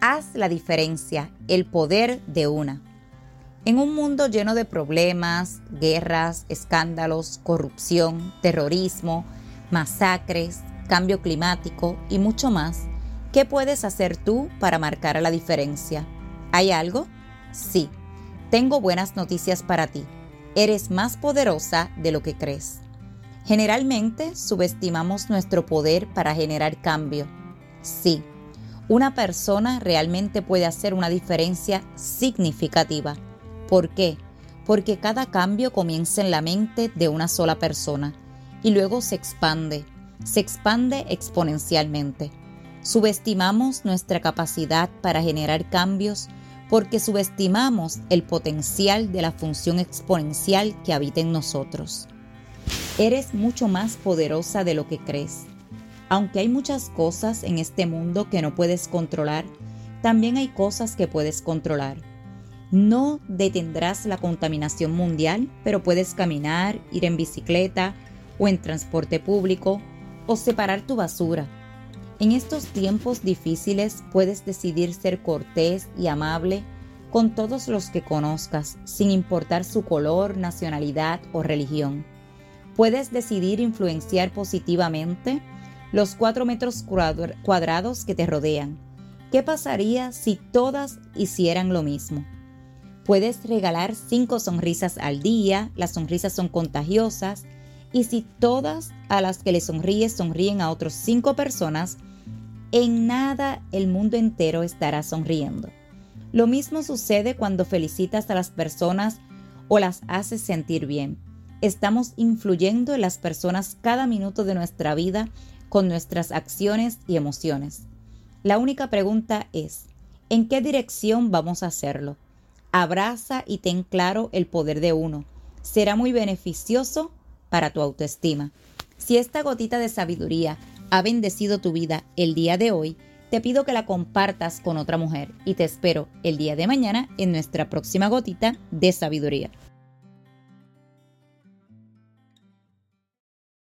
Haz la diferencia, el poder de una. En un mundo lleno de problemas, guerras, escándalos, corrupción, terrorismo, masacres, cambio climático y mucho más, ¿qué puedes hacer tú para marcar la diferencia? ¿Hay algo? Sí, tengo buenas noticias para ti. Eres más poderosa de lo que crees. Generalmente subestimamos nuestro poder para generar cambio. Sí, una persona realmente puede hacer una diferencia significativa. ¿Por qué? Porque cada cambio comienza en la mente de una sola persona y luego se expande, se expande exponencialmente. Subestimamos nuestra capacidad para generar cambios porque subestimamos el potencial de la función exponencial que habita en nosotros. Eres mucho más poderosa de lo que crees. Aunque hay muchas cosas en este mundo que no puedes controlar, también hay cosas que puedes controlar. No detendrás la contaminación mundial, pero puedes caminar, ir en bicicleta o en transporte público o separar tu basura. En estos tiempos difíciles puedes decidir ser cortés y amable con todos los que conozcas, sin importar su color, nacionalidad o religión. Puedes decidir influenciar positivamente los cuatro metros cuadrados que te rodean. ¿Qué pasaría si todas hicieran lo mismo? Puedes regalar cinco sonrisas al día, las sonrisas son contagiosas, y si todas a las que le sonríes sonríen a otras cinco personas, en nada el mundo entero estará sonriendo. Lo mismo sucede cuando felicitas a las personas o las haces sentir bien. Estamos influyendo en las personas cada minuto de nuestra vida con nuestras acciones y emociones. La única pregunta es, ¿en qué dirección vamos a hacerlo? Abraza y ten claro el poder de uno. Será muy beneficioso para tu autoestima. Si esta gotita de sabiduría ha bendecido tu vida el día de hoy, te pido que la compartas con otra mujer y te espero el día de mañana en nuestra próxima gotita de sabiduría.